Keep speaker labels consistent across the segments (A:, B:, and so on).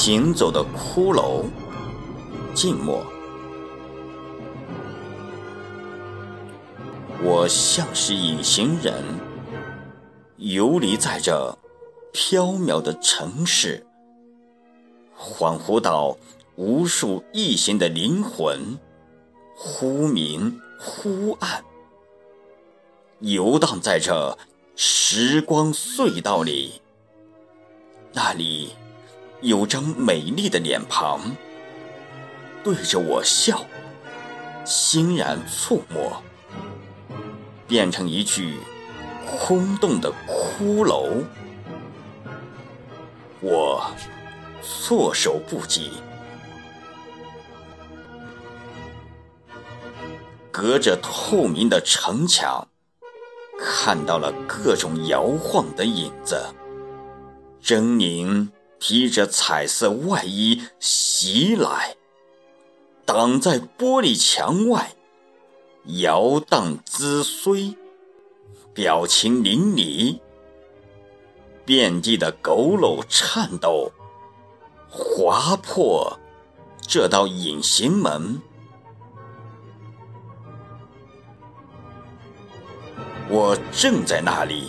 A: 行走的骷髅，静默。我像是隐形人，游离在这缥缈的城市，恍惚到无数异形的灵魂，忽明忽暗，游荡在这时光隧道里。那里有张美丽的脸庞，对着我笑，欣然触摸。变成一具空洞的骷髅，我措手不及。隔着透明的城墙，看到了各种摇晃的影子。狰狞披着彩色外衣袭来，挡在玻璃墙外。摇荡姿衰，表情淋漓，遍地的佝偻颤抖，划破这道隐形门。我正在那里，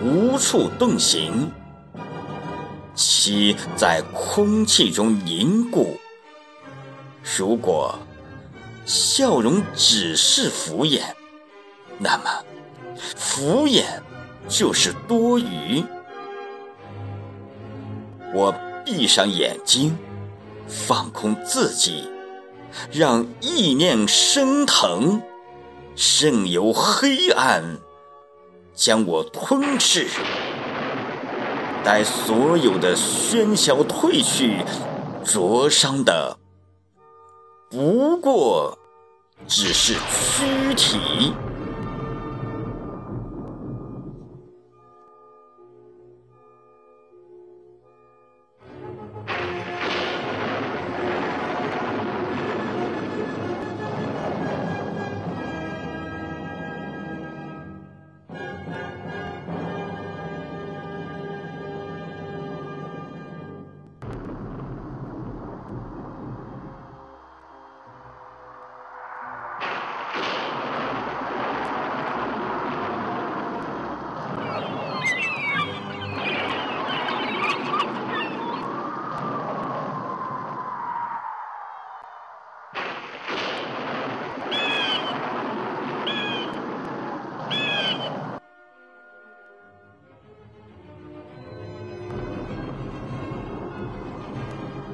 A: 无处遁形，其在空气中凝固。如果。笑容只是敷衍，那么敷衍就是多余。我闭上眼睛，放空自己，让意念升腾，任由黑暗将我吞噬。待所有的喧嚣褪去，灼伤的不过。只是躯体。